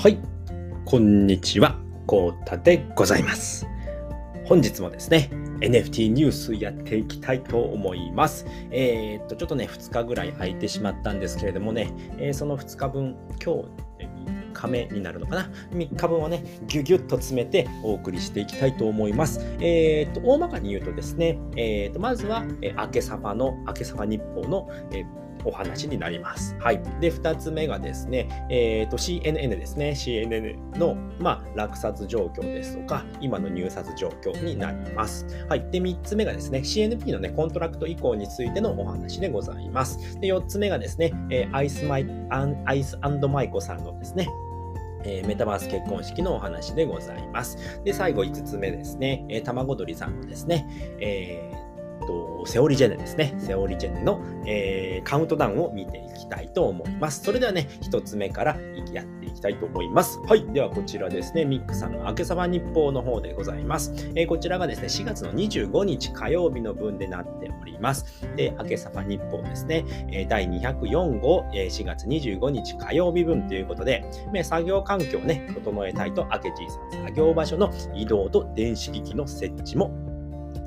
はい、こんにちは、こうたでございます。本日もですね、NFT ニュースやっていきたいと思います。えー、っと、ちょっとね、2日ぐらい空いてしまったんですけれどもね、えーその2日分、今日3日目になるのかな ?3 日分をね、ぎゅぎゅっと詰めてお送りしていきたいと思います。えー、っと、大まかに言うとですね、えー、っと、まずは、えー、あけサファの、あけサファ日報の、えーお話になります。はい。で、2つ目がですね、えー、と CNN ですね。CNN の、まあ、落札状況ですとか、今の入札状況になります。はい。で、3つ目がですね、CNP のね、コントラクト移行についてのお話でございます。で、4つ目がですね、えーアイスマイアンアイスマイコさんのですね、えーメタバース結婚式のお話でございます。で、最後5つ目ですね、えー、卵鳥さんのですね、えーとセオリジェネですね。セオリジェネの、えーカウントダウンを見ていきたいと思います。それではね、1つ目からやっていきたいと思います。はい。ではこちらですね、ミックさんの明けさば日報の方でございます。えーこちらがですね、4月の25日火曜日の分でなっております。で、明けさば日報ですね、え第204号、え4月25日火曜日分ということで、ね作業環境をね、整えたいと、明けじいさん作業場所の移動と電子機器の設置も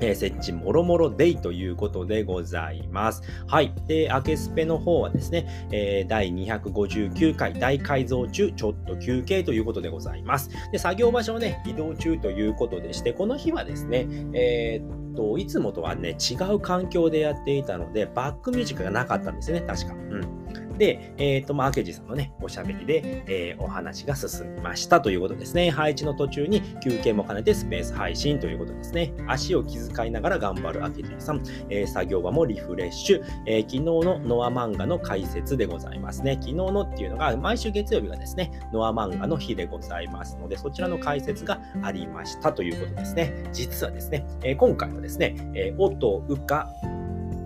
え設置もろもろデイということでございます。はい。で、アケスペの方はですね、えー第259回大改造中、ちょっと休憩ということでございます。で、作業場所をね、移動中ということでして、この日はですね、えーっと、いつもとはね、違う環境でやっていたので、バックミュージックがなかったんですね、確か。うん。で、えっ、と、まあ、明治さんのね、おしゃべりで、えーお話が進みましたということですね。配置の途中に休憩も兼ねてスペース配信ということですね。足を気遣いながら頑張る明治さん、えー作業場もリフレッシュ、え昨日のノア漫画の解説でございますね。昨日のっていうのが、毎週月曜日がですね、ノア漫画の日でございますので、そちらの解説がありましたということですね。実はですね、え今回はですね、え、音、うか、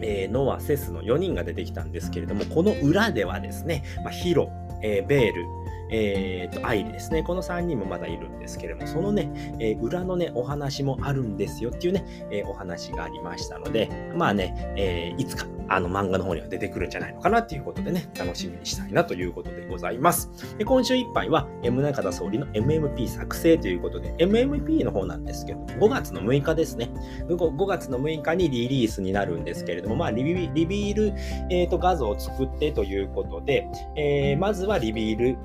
えーノア、セスの4人が出てきたんですけれども、この裏ではですね、まあ、ヒロ、えーベール、えーと、アイリですね。この3人もまだいるんですけれども、そのね、えー裏のね、お話もあるんですよっていうね、えーお話がありましたので、まあね、えーいつかあの漫画の方には出てくるんじゃないのかなっていうことでね、楽しみにしたいなということでございます。で今週いっぱいは、えー宗像総理の MMP 作成ということで、MMP の方なんですけど、5月の6日ですね。5, 5月の6日にリリースになるんですけれども、まあ、リビリビール、えーと画像を作ってということで、えーまずはリビール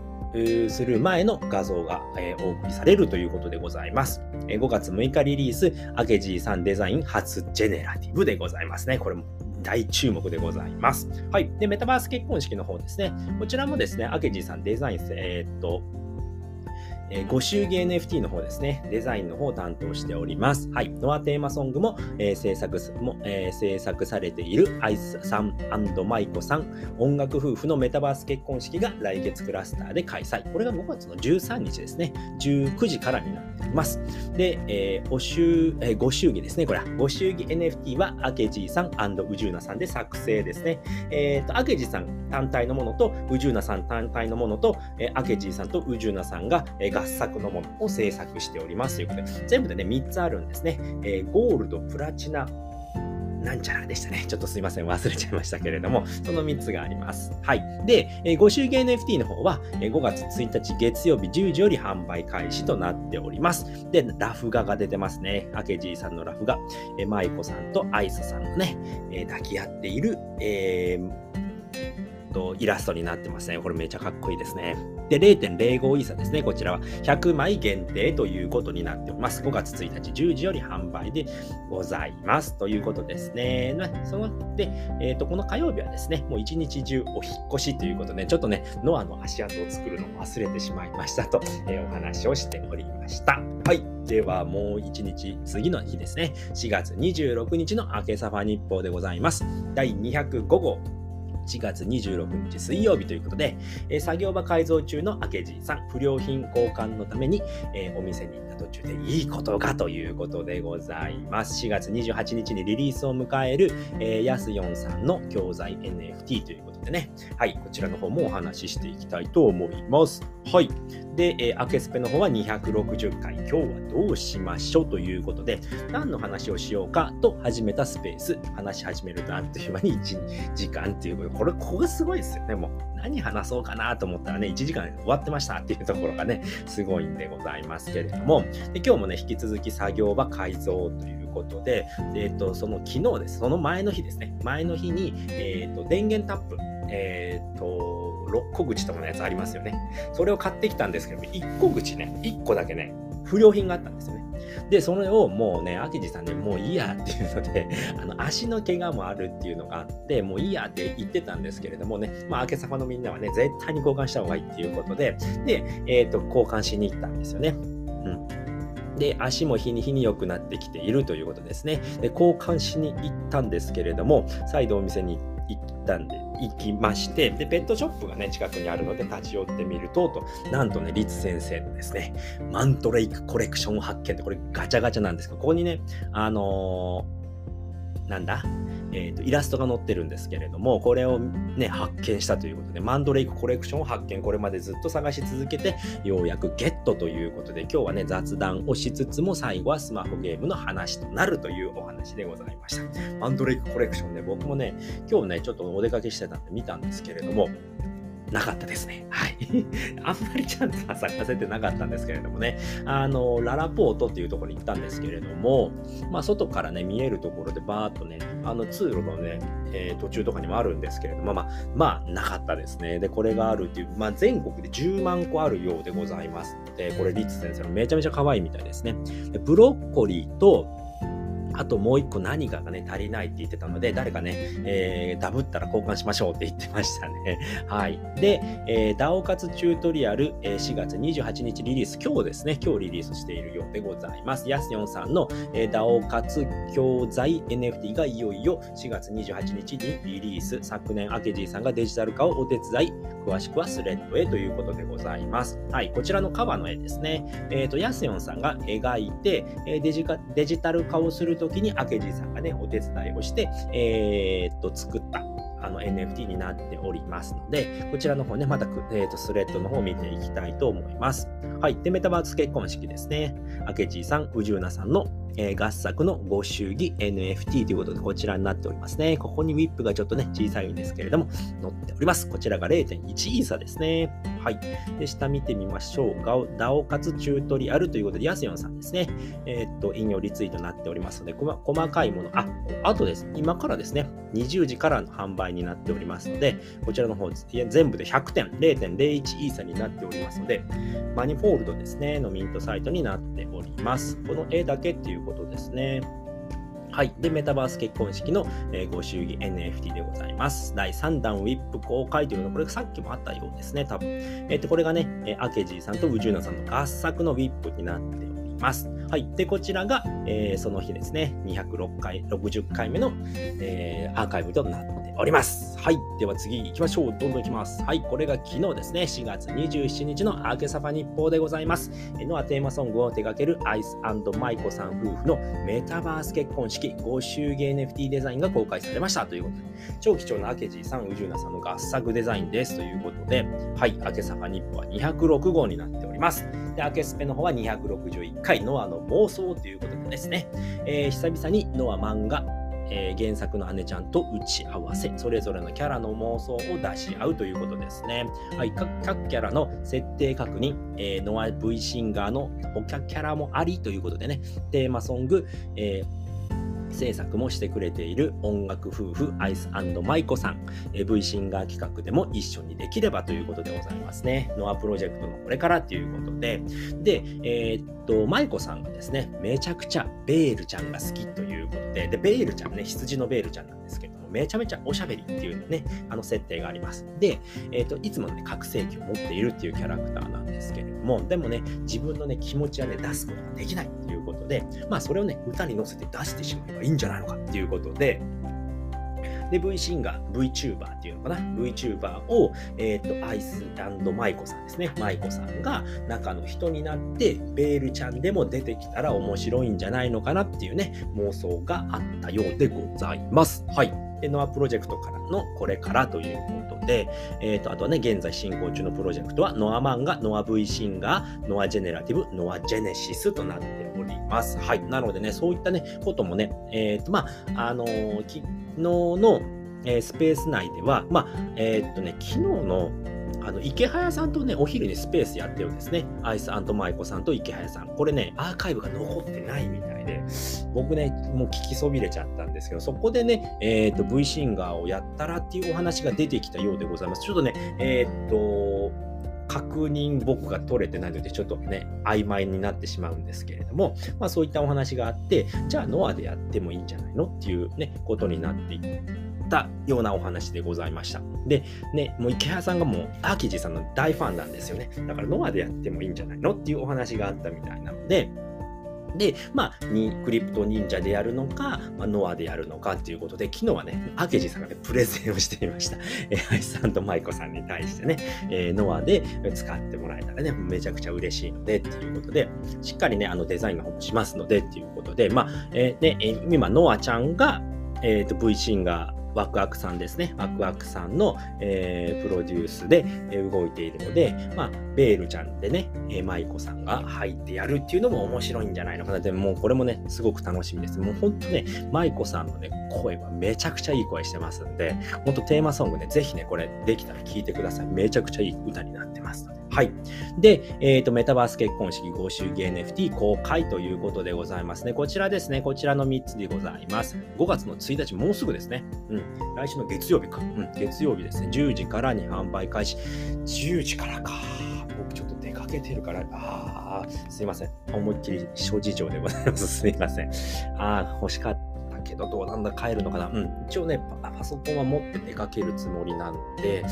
する前の画像が、えーお送りされるということでございます。えー5月6日リリース、アケジーさんデザイン初ジェネラティブでございますね。これも大注目でございます。はい。で、メタバース結婚式の方ですね。こちらもですね、アケジーさんデザイン、えーっと、えーご祝儀 NFT の方ですね、デザインの方を担当しております。はい。ノアテーマソングも、えー制作すも、えー制作されているアイスさんマイコさん、音楽夫婦のメタバース結婚式が来月クラスターで開催。これが5月の13日ですね。19時からになっております。で、えーお祝えーご祝儀ですね。これは、ご祝儀 NFT はアケジーさんウジューナさんで作成ですね。えっ、と、アケジーさん単体のものと、ウジューナさん単体のものと、えーアケジーさんとウジューナさんが、えー合作のものを制作しておりますということで、全部でね、3つあるんですね。えーゴールド、プラチナ、なんちゃらでしたね。ちょっとすいません。忘れちゃいましたけれども、その3つがあります。はい。で、えーご祝儀 NFT の方は、えー5月1日月曜日10時より販売開始となっております。で、ラフ画が出てますね。アケジーさんのラフ画。えー、マイコさんとアイスさんのね、えー抱き合っている、えーとイラストになってますね。これめちゃかっこいいですね。で、0.05イーサですね。こちらは100枚限定ということになっております。5月1日10時より販売でございます。ということですね。まあそので、えっ、と、この火曜日はですね、もう一日中お引越しということで、ちょっとね、ノアの足跡を作るのを忘れてしまいましたと、えーお話をしておりました。はい。では、もう一日、次の日ですね。4月26日の明けサファ日報でございます。第205号。4月26日水曜日ということで、えー作業場改造中の明治さん、不良品交換のために、えーお店に行った途中でいいことがということでございます。4月28日にリリースを迎える、えー、やすよんさんの教材 NFT ということでね、はい、こちらの方もお話ししていきたいと思います。はい。で、えー、アケスペの方は260回、今日はどうしましょうということで、何の話をしようかと始めたスペース、話し始めるとあっという間に1時間っていうこと、これ、ここがすごいですよね、もう。何話そうかなと思ったらね、1時間終わってましたっていうところがね、すごいんでございますけれども、で今日もね、引き続き作業場改造ということで、えっ、ー、と、その昨日です。その前の日ですね。前の日に、えっ、ー、と、電源タップ、えっ、ー、と、6個口とかのやつありますよね。それを買ってきたんですけど、1個口ね、1個だけね、不良品があったんですよね。で、それをもうね、明治さんね、もういいやっていうので、あの、足の怪我もあるっていうのがあって、もういいやって言ってたんですけれどもね、まあ、明け様のみんなはね、絶対に交換した方がいいっていうことで、で、えっ、ー、と、交換しに行ったんですよね。うん。で、足も日に日に良くなってきているということですね。で、交換しに行ったんですけれども、再度お店に行ったんで、行きまして、で、ペットショップがね、近くにあるので立ち寄ってみると、と、なんとね、リツ先生のですね、マントレイクコレクション発見って、これガチャガチャなんですけど、ここにね、あのー、なんだ？えーと、イラストが載ってるんですけれども、これをね、発見したということで、マンドレイクコレクションを発見、これまでずっと探し続けて、ようやくゲットということで、今日はね、雑談をしつつも、最後はスマホゲームの話となるというお話でございました。マンドレイクコレクションね、僕もね、今日ね、ちょっとお出かけしてたんで見たんですけれども、なかったですね。はい。あんまりちゃんと咲かせてなかったんですけれどもね。あの、ララポートっていうところに行ったんですけれども、まあ、外からね、見えるところでバーっとね、あの、通路のね、えー、途中とかにもあるんですけれども、まあ、まあ、なかったですね。で、これがあるっていう、まあ、全国で10万個あるようでございますで、これ、リッツ先生のめちゃめちゃ可愛いみたいですね。でブロッコリーと、あともう一個何かがね、足りないって言ってたので、誰かね、えー、ダブったら交換しましょうって言ってましたね。はい。で、えー、ダオ活チュートリアル、えー、4月28日リリース、今日ですね、今日リリースしているようでございます。ヤスヨンさんの、えー、ダオ活教材 NFT がいよいよ4月28日にリリース。昨年、アケジーさんがデジタル化をお手伝い、詳しくはスレッドへということでございます。はい。こちらのカバーの絵ですね。えっ、ー、と、ヤスヨンさんが描いて、えデジデジタル化をする時に明治さんがね、お手伝いをして、えー、っと、作ったあの NFT になっておりますので、こちらの方ね、また、えー、とスレッドの方を見ていきたいと思います。はい。で、メタバース結婚式ですね。明治さん、宇宙なさんのえー、合作のご祝儀 NFT ということで、こちらになっておりますね。ここに WIP がちょっとね、小さいんですけれども、載っております。こちらが0.1イーサですね。はい。で、下見てみましょう。ガオ、ダオ活チュートリアルということで、ヤスヨンさんですね。えー、っと、引用リツイートになっておりますので、細かいもの、あ、あとです。今からですね、20時からの販売になっておりますので、こちらの方、全部で100点、0.01イーサになっておりますので、マニフォールドですね、のミントサイトになっております。この絵だけっていうことですね。はい。で、メタバース結婚式の、えー、ご祝儀 NFT でございます。第3弾ウィップ公開というのは、これさっきもあったようですね、多分。えっ、ー、と、これがね、えー、アケジーさんとウジューナさんの合作のウィップになっております。はい。で、こちらが、えー、その日ですね、206回、60回目の、えー、アーカイブとなっております。はい。では次行きましょう。どんどん行きます。はい。これが昨日ですね、4月27日のアーケサファ日報でございます。ノアテーマソングを手掛けるアイスマイコさん夫婦のメタバース結婚式、ご祝儀 NFT デザインが公開されましたということで、超貴重なアケジーさん、ウジュナさんの合作デザインですということで、はい。アケサファ日報は206号になっております。で、アケスペの方は261回、ノアの妄想ということでですね、えー、久々にノア漫画、えー、原作の姉ちゃんと打ち合わせ、それぞれのキャラの妄想を出し合うということですね。はい、各キャラの設定確認、えー、ノア V シンガーの他キャラもありということでね、テーマソング、えー制作もしてくれている音楽夫婦アイスマイコさん、え V シンガー企画でも一緒にできればということでございますね。ノアプロジェクトのこれからということで、で、えー、っと、マイコさんがですね、めちゃくちゃベールちゃんが好きということで、で、ベールちゃんね、羊のベールちゃんなんですけども、めちゃめちゃおしゃべりっていうね、あの設定があります。で、えー、っと、いつもね、覚醒器を持っているっていうキャラクターなんですけれども、でもね、自分のね、気持ちはね、出すことができないっていうことで、まあ、それをね、歌に乗せて出してしまえばいいんじゃないのかっていうことで、で、V シンガー、VTuber っていうのかな ?VTuber を、えっ、ー、と、アイスマイコさんですね。マイコさんが中の人になって、ベールちゃんでも出てきたら面白いんじゃないのかなっていうね、妄想があったようでございます。はい。で、ノアプロジェクトからのこれからということで、えっ、ー、と、あとはね、現在進行中のプロジェクトは、ノア漫画、ノア V シンガー、ノアジェネラティブ、ノアジェネシスとなっております。はい。なのでね、そういったね、こともね、えっ、ー、と、まあ、あのー、昨日の、えー、スペース内では、まあ、えっとね、昨日のあのイケハヤさんとね、お昼にスペースやってるんですね。アイスマイコさんとイケハヤさん。これね、アーカイブが残ってないみたいで、僕ね、もう聞きそびれちゃったんですけど、そこでね、えっ、ー、と、V シンガーをやったらっていうお話が出てきたようでございます。ちょっとね、えっ、と、確認僕が取れてないのでちょっとね曖昧になってしまうんですけれども、まあ、そういったお話があってじゃあノアでやってもいいんじゃないのっていうねことになっていったようなお話でございました。で、ね、もう池原さんがもうアーキジさんの大ファンなんですよね。だからノアでやってもいいんじゃないのっていうお話があったみたいなので、で、まあ、にクリプト忍者でやるのか、まあ、ノアでやるのかっていうことで、昨日はね、アケジさんがね、プレゼンをしていました。えー、アイさんとマイコさんに対してね、えー、ノアで使ってもらえたらね、めちゃくちゃ嬉しいので、っていうことで、しっかりね、あのデザインの方もしますので、っていうことで、まあ、えー、ね、今、ノアちゃんが、えっ、ー、と、V シンガー、ワクワクさんですね。ワクワクさんの、えー、プロデュースで、えー、動いているので、まあ、ベールちゃんでね、えー、舞子さんが入ってやるっていうのも面白いんじゃないのかな。でも、もうこれもね、すごく楽しみです。もうほんとね、舞子さんのね、声はめちゃくちゃいい声してますんで、ほんとテーマソングね、ぜひね、これできたら聴いてください。めちゃくちゃいい歌になってますので。はい。で、えっ、ー、と、メタバース結婚式合衆儀 NFT 公開ということでございますね。こちらですね。こちらの3つでございます。5月の1日、もうすぐですね。うん。来週の月曜日か。うん。月曜日ですね。10時からに販売開始。10時からか。僕ちょっと出かけてるから、ああ、すいません。思いっきり諸事情でございます。すいません。ああ、欲しかった。けど、どうなんだ、帰るのかな。うん。一応ね、パソコンは持って出かけるつもりなんで、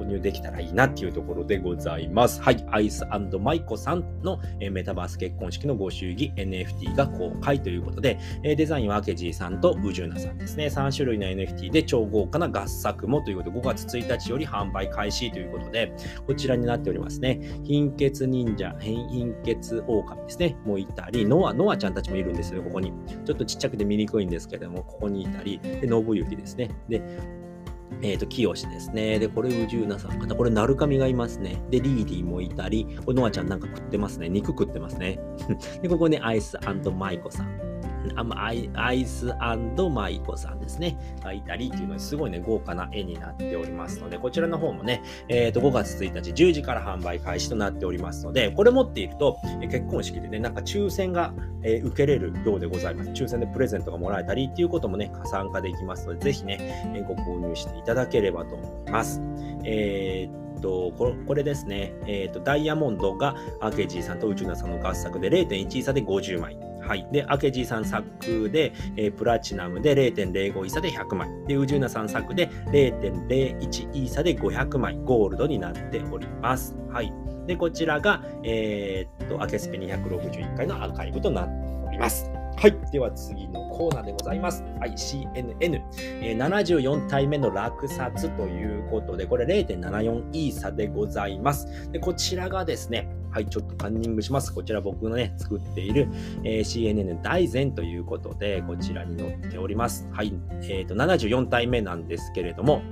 購入できたらいいなっていうところでございます。はい。アイスマイコさんの、えメタバース結婚式のご祝儀 NFT が公開ということで、えデザインはアケジーさんとウジューナさんですね。3種類の NFT で超豪華な合作もということで、5月1日より販売開始ということで、こちらになっておりますね。貧血忍者、貧血狼ですね。もういたり、ノア、ノアちゃんたちもいるんですよ、ここに。ちょっとちっちゃくて見にくいいんですけども、ここにいたり、で、信行ですね。で、えっ、ー、と、清ですね。で、これ、宇宙なさんかな。これ、鳴神がいますね。で、リーディーもいたり、これ、ノアちゃんなんか食ってますね。肉食ってますね。で、ここね、アイスマイコさん。アイアイスマイコさんですね、がいたりっていうのですごいね、豪華な絵になっておりますので、こちらの方もね、え、ー、と、5月1日10時から販売開始となっておりますので、これ持っていると、え結婚式でね、なんか抽選が、え、受けれるようでございます。抽選でプレゼントがもらえたりっていうこともね、参加できますので、ぜひね、えご購入していただければと思います。えーと、これですね、えっ、ー、と、ダイヤモンドがアーケージーさんと宇宙ナさんの合作で0.1差で50枚。はい。で、明治さん作で、えー、プラチナムで0.05イーサで100枚。で、宇宙なさん作で0.01イーサで500枚。ゴールドになっております。はい。で、こちらが、えー、っと、アケスペ261回のアーカイブとなっております。はい。では次のコーナーでございます。はい。CNN、えー、74体目の落札ということで、これ0.74イーサでございます。で、こちらがですね、はい、ちょっとカンニングします。こちら僕のね、作っている、えー、CNN 大全ということで、こちらに載っております。はい、えっ、ー、と、74体目なんですけれども、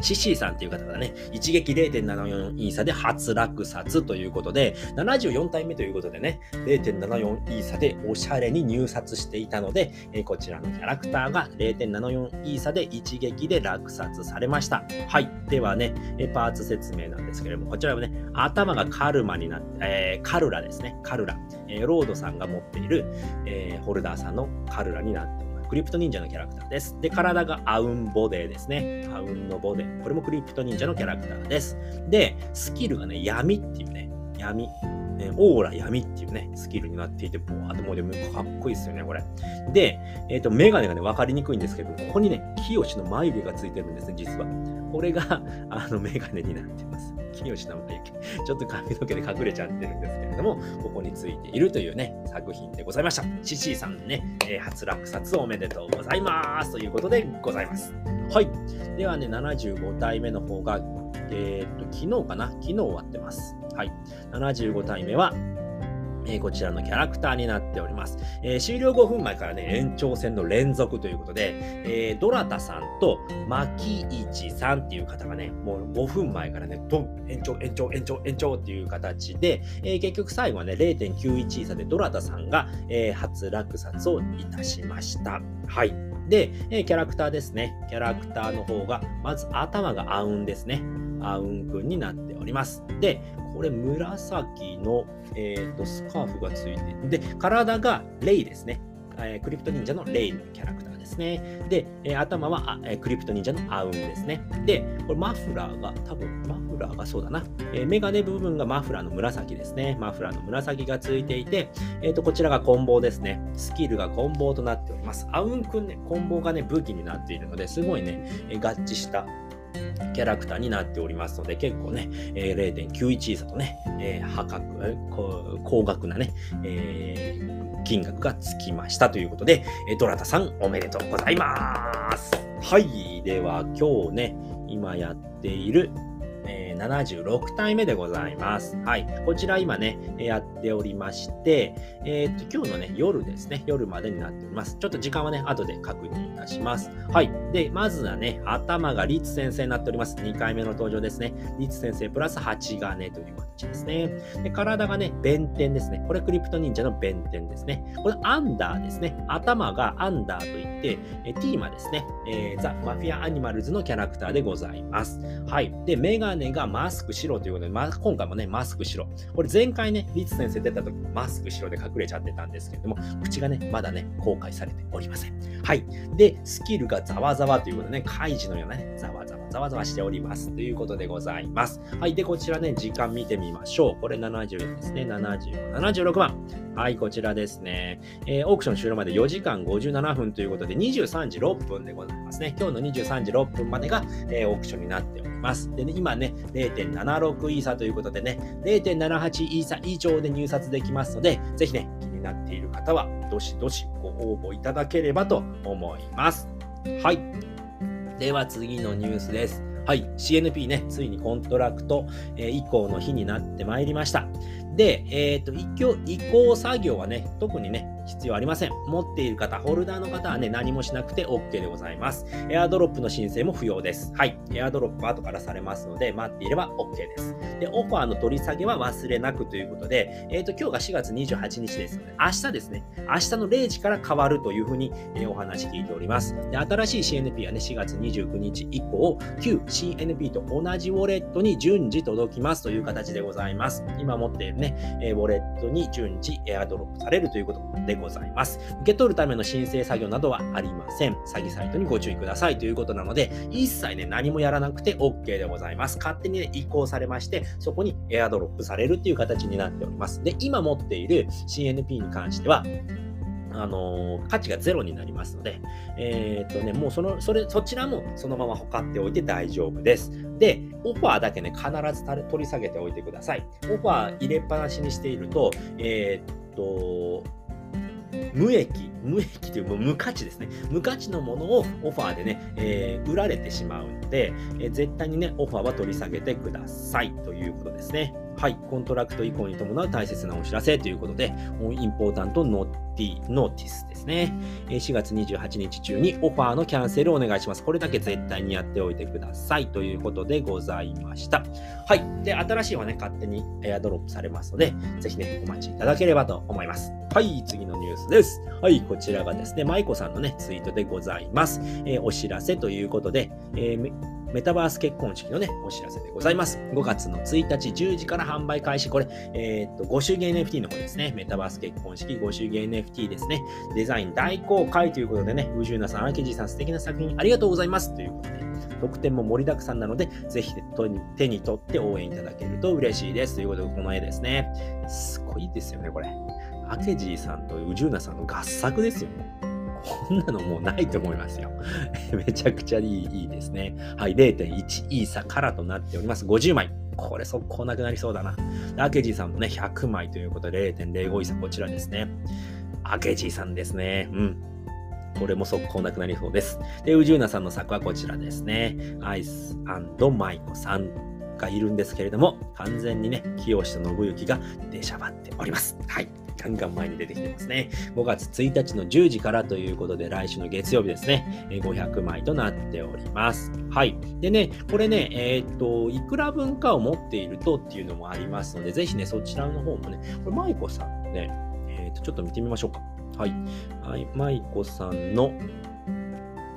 シシーさんっていう方がね、一撃0.74イーサで初落札ということで、74体目ということでね、0.74イーサでおしゃれに入札していたので、え、こちらのキャラクターが0.74イーサで一撃で落札されました。はい。ではね、えパーツ説明なんですけれども、こちらはね、頭がカルマになって、えー、カルラですね。カルラ。え、ロードさんが持っている、えー、ホルダーさんのカルラになってクリプト忍者のキャラクターです。で、体がアウンボデーですね。アウンのボデー。これもクリプト忍者のキャラクターです。で、スキルがね、闇っていうね、闇。ね、オーラ闇っていうね、スキルになっていて、ボワーともうでもかっこいいですよね、これ。で、えっ、ー、と、メガネがね、わかりにくいんですけど、ここにね、清の眉毛がついてるんですね、実は。これが、あの、メガネになってます。清の眉毛。ちょっと髪の毛で隠れちゃってるんですけれども、ここについているというね、作品でございました。シシーさんね、えー、初落札おめでとうございますということでございます。はい。ではね、75体目の方が、えー、っと、昨日かな？昨日終わってます。はい。75体目は、え、こちらのキャラクターになっております。え、終了5分前からね、延長戦の連続ということで、えー、ドラタさんと牧一さんっていう方がね、もう5分前からね、ドン延長、延長、延長、延長っていう形で、え、結局最後はね、0.91差でドラタさんが、え、初落札をいたしました。はい。で、え、キャラクターですね。キャラクターの方が、まず頭がアウンですね。アウンくんになっております。で、これ紫の、えーと、スカーフがついていて、で、体がレイですね。えー、クリプト忍者のレイのキャラクターですね。で、えー、頭は、えー、クリプト忍者のアウンですね。で、これマフラーが、多分マフラーがそうだな。えー、メガネ部分がマフラーの紫ですね。マフラーの紫がついていて、えっ、と、こちらがコンボですね。スキルがコンボとなっております。アウンくんね、コンボがね、武器になっているので、すごいね、え合致したキャラクターになっておりますので、結構ね、え、0.91差とね、えー、破格、高額なね、えー、金額がつきましたということで、えドラタさんおめでとうございます。はい。では今日ね、今やっている76体目でございます。はい。こちら今ね、やっておりまして、えー、っと、今日のね、夜ですね、夜までになっております。ちょっと時間はね、後で確認いたします。はい。で、まずはね、頭がリツ先生になっております。2回目の登場ですね。リツ先生プラス8金という形ですね。で、体がね、弁天ですね。これクリプト忍者の弁天ですね。これアンダーですね。頭がアンダーといって、えティーマですね。えー、ザ・マフィア・アニマルズのキャラクターでございます。はい。で、メガネがマスクしろということで、ま、今回もね、マスク白。これ前回ね、リツ先生出た時マスクしろで隠れちゃってたんですけれども、口がね、まだね、公開されておりません。はい。で、スキルがざわざわということでね、カイジのようなね、ざわざわざわざわしております。ということでございます。はい。で、こちらね、時間見てみましょう。これ70ですね。75、76番。はい、こちらですね。えー、オークション終了まで4時間57分ということで、23時6分でございますね。今日の23時6分までが、えー、オークションになっております。でね、今ね、0.76イーサということでね、0.78イーサ以上で入札できますので、ぜひね、気になっている方は、どしどしご応募いただければと思います。はい。では次のニュースです。はい、CNP ね、ついにコントラクト、えー、移行の日になってまいりました。で、えっ、ー、と、移行作業はね、特にね、必要ありません。持っている方、ホルダーの方はね、何もしなくて OK でございます。エアドロップの申請も不要です。はい。エアドロップは後からされますので、待っていれば OK です。で、オファーの取り下げは忘れなくということで、えっ、ー、と、今日が4月28日ですので、明日ですね、明日の0時から変わるというふうに、え、お話聞いております。で、新しい CNP はね、4月29日以降、旧 CNP と同じウォレットに順次届きますという形でございます。今持っているね、えウォレットに順次エアドロップされるということでございます。受け取るための申請作業などはありません。詐欺サイトにご注意くださいということなので、一切ね、何もやらなくて OK でございます。勝手にね、移行されまして、そこにエアドロップされるっていう形になっております。で、今持っている CNP に関しては、あの、価値がゼロになりますので、えー、っとね、もうその、それ、そちらもそのままほかっておいて大丈夫です。で、オファーだけね、必ず取り下げておいてください。オファー入れっぱなしにしていると、えー、っと、無益、無益というも無価値ですね。無価値のものをオファーでね、えー、売られてしまうので、えー、絶対にね、オファーは取り下げてくださいということですね。はい、コントラクト移行に伴う大切なお知らせということで、インポータントノーティノーティスですね。4月28日中にオファーのキャンセルをお願いします。これだけ絶対にやっておいてくださいということでございました。はい。で、新しいはね、勝手にエアドロップされますので、ぜひね、お待ちいただければと思います。はい、次のニュースです。はい、こちらがですね、舞子さんのね、ツイートでございます。えー、お知らせということで、えーメタバース結婚式のね、お知らせでございます。5月の1日10時から販売開始。これ、えー、っと、ご祝儀 NFT の方ですね。メタバース結婚式ご祝儀 NFT ですね。デザイン大公開ということでね、宇宙なさん、アケジさん、素敵な作品ありがとうございます。ということで、特典も盛りだくさんなので、ぜひ手に取って応援いただけると嬉しいです。ということで、この絵ですね。すごいですよね、これ。アケジーさんと宇宙なさんの合作ですよね。こんなのもうないと思いますよ。めちゃくちゃいいいいですね。はい、0.1イーサからとなっております。50枚。これ速攻なくなりそうだな。アケジーさんもね、100枚ということで0.05イーサ、こちらですね。アケジーさんですね。うん。これも速攻なくなりそうです。で、宇宙なさんの作はこちらですね。アイスマイコさんがいるんですけれども、完全にね、清志と信行が出しゃばっております。はい。ガンガン前に出てきてますね。5月1日の10時からということで、来週の月曜日ですね、500枚となっております。はい。でね、これね、えー、っと、いくら分かを持っているとっていうのもありますので、ぜひね、そちらの方もね、これ、舞子さんね、えー、っと、ちょっと見てみましょうか。はい。はい、舞子さんの、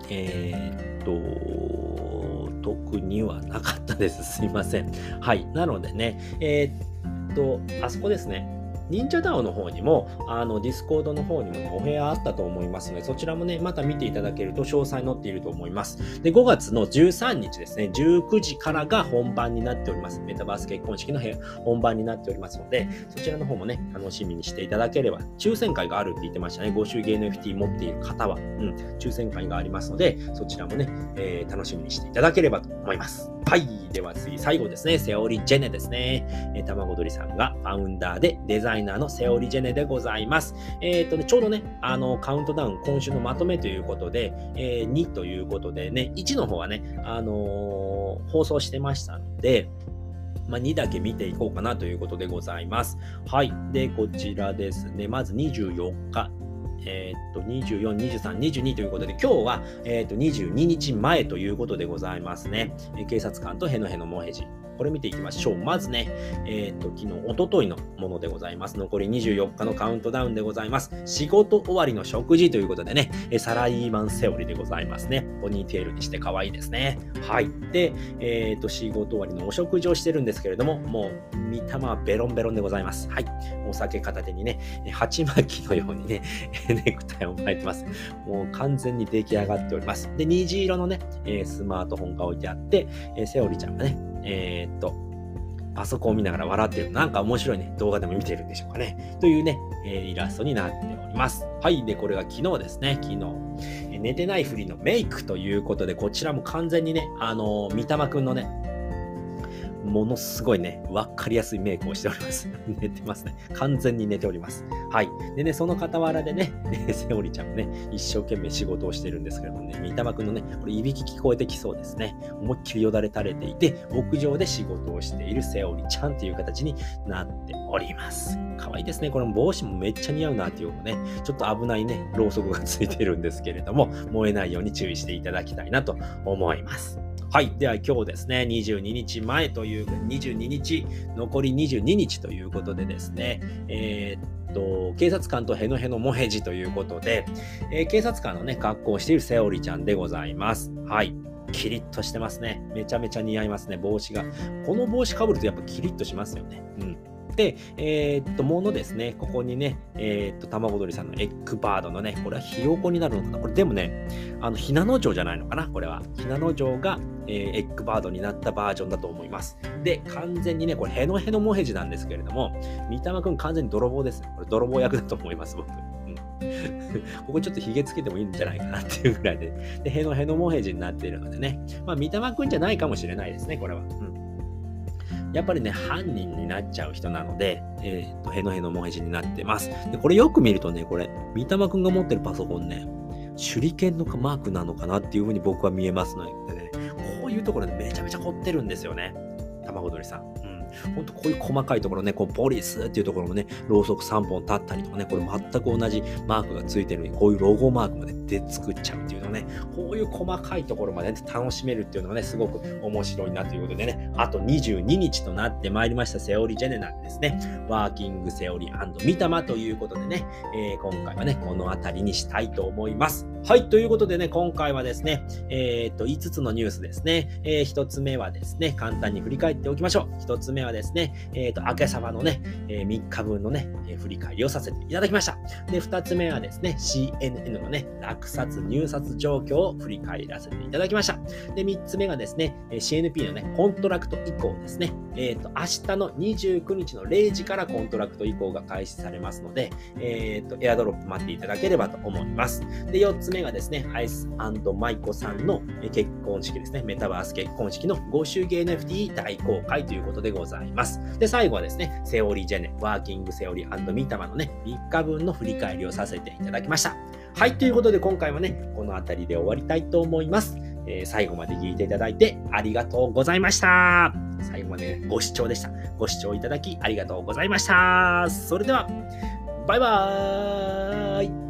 えー、っと、特にはなかったです。すいません。はい。なのでね、えー、っと、あそこですね。忍者 DAO の方にも、あの、ディスコードの方にも、ね、お部屋あったと思いますので、そちらもね、また見ていただけると詳細載っていると思います。で、5月の13日ですね、19時からが本番になっております。メタバース結婚式の、本番になっておりますので、そちらの方もね、楽しみにしていただければ、抽選会があるって言ってましたね。ご祝儀 NFT 持っている方は、うん、抽選会がありますので、そちらもね、えー、楽しみにしていただければと思います。はい。では次、最後ですね、セオリジェネですね。えー、卵鳥さんがファウンダーでデザイナーのセオリジェネでございます。えっ、ー、とね、ちょうどね、あの、カウントダウン、今週のまとめということで、えー、2ということでね、1の方はね、あのー、放送してましたので、まあ、2だけ見ていこうかなということでございます。はい。で、こちらですね。まず24日。えー、っと、24、23、22ということで、今日は、えー、っと、22日前ということでございますね。警察官とヘノヘノモヘジ。これ見ていきましょう。まずね、えっ、と、昨日、おとといのものでございます。残り24日のカウントダウンでございます。仕事終わりの食事ということでね、サラリーマンセオリーでございますね。ポニーテールにして可愛いですね。はい。で、えっ、と、仕事終わりのお食事をしてるんですけれども、もう、見た目はベロンベロンでございます。はい。お酒片手にね、鉢巻きのようにね、ネクタイを巻いてます。もう完全に出来上がっております。で、虹色のね、スマートフォンが置いてあって、セオリちゃんがね、えー、っと、パソコンを見ながら笑ってる。なんか面白いね、動画でも見てるんでしょうかね。というね、えー、イラストになっております。はい。で、これが昨日ですね。昨日。え寝てないふりのメイクということで、こちらも完全にね、あのー、三玉くんのね、ものすごいね、わかりやすいメイクをしております。寝てますね。完全に寝ております。はい。でね、その傍らでね、セオリちゃんもね、一生懸命仕事をしてるんですけれどもね、三玉くんのね、これいびき聞こえてきそうですね。思いっきりよだれ垂れていて、屋上で仕事をしているセオリちゃんという形になっております。可愛いですね。これ帽子もめっちゃ似合うなっていうのね、ちょっと危ないね、ろうそくがついてるんですけれども、燃えないように注意していただきたいなと思います。はい。では今日ですね、22日前という、22日、残り22日ということでですね、えー、っと、警察官とヘノヘノモヘジということで、えー、警察官のね、格好をしているセオリちゃんでございます。はい。キリッとしてますね。めちゃめちゃ似合いますね、帽子が。この帽子かぶるとやっぱキリッとしますよね。うん。で、えー、っと、ものですね、ここにね、えー、っと、卵鳥さんのエッグバードのね、これはひよこになるのかなこれでもね、あの、ひなの城じゃないのかなこれは。ひなの城が、えー、エッグバードになったバージョンだと思います。で、完全にね、これヘノヘノモヘジなんですけれども、三玉くん完全に泥棒です。これ泥棒役だと思います、僕。ここちょっとヒゲつけてもいいんじゃないかなっていうぐらいで、で、ヘノヘノモヘジになっているのでね、まあ、三玉くんじゃないかもしれないですね、これは。うんやっぱりね、犯人になっちゃう人なので、えっ、と、へのへのもへじになってます。で、これよく見るとね、これ、三玉くんが持ってるパソコンね、手裏剣のマークなのかなっていう風に僕は見えますのでね、こういうところでめちゃめちゃ凝ってるんですよね。卵鳥さん。うん本当こういう細かいところね、こうポリスっていうところもね、ろうそく3本立ったりとかね、これ全く同じマークがついてるのに、こういうロゴマークまでで作っちゃうっていうのね、こういう細かいところまで、ね、楽しめるっていうのがね、すごく面白いなということでね、あと22日となってまいりましたセオリジェネなんですね。ワーキングセオリーミタマということでね、えー、今回はね、この辺りにしたいと思います。はい、ということでね、今回はですね、えー、っと、5つのニュースですね。えー、1つ目はですね、簡単に振り返っておきましょう。1つ目はですね、えー、っと、明けさまのね、え、3日分のね、え、振り返りをさせていただきました。で、2つ目はですね、CNN のね、落札、入札状況を振り返らせていただきました。で、3つ目がですね、CNP のね、コントラクト移行ですね。えっ、と、明日の29日の0時からコントラクト移行が開始されますので、えっ、と、エアドロップ待っていただければと思います。で、4つつ目がですね、アイスマイコさんの結婚式ですね、メタバース結婚式のご祝儀 NFT 大公開ということでございます。で、最後はですね、セオリージェネ、ワーキングセオリーミタマのね、3日分の振り返りをさせていただきました。はい、ということで今回はね、この辺りで終わりたいと思います。えー、最後まで聞いていただいてありがとうございました。最後まで、ご視聴でした。ご視聴いただきありがとうございました。それでは、バイバーイ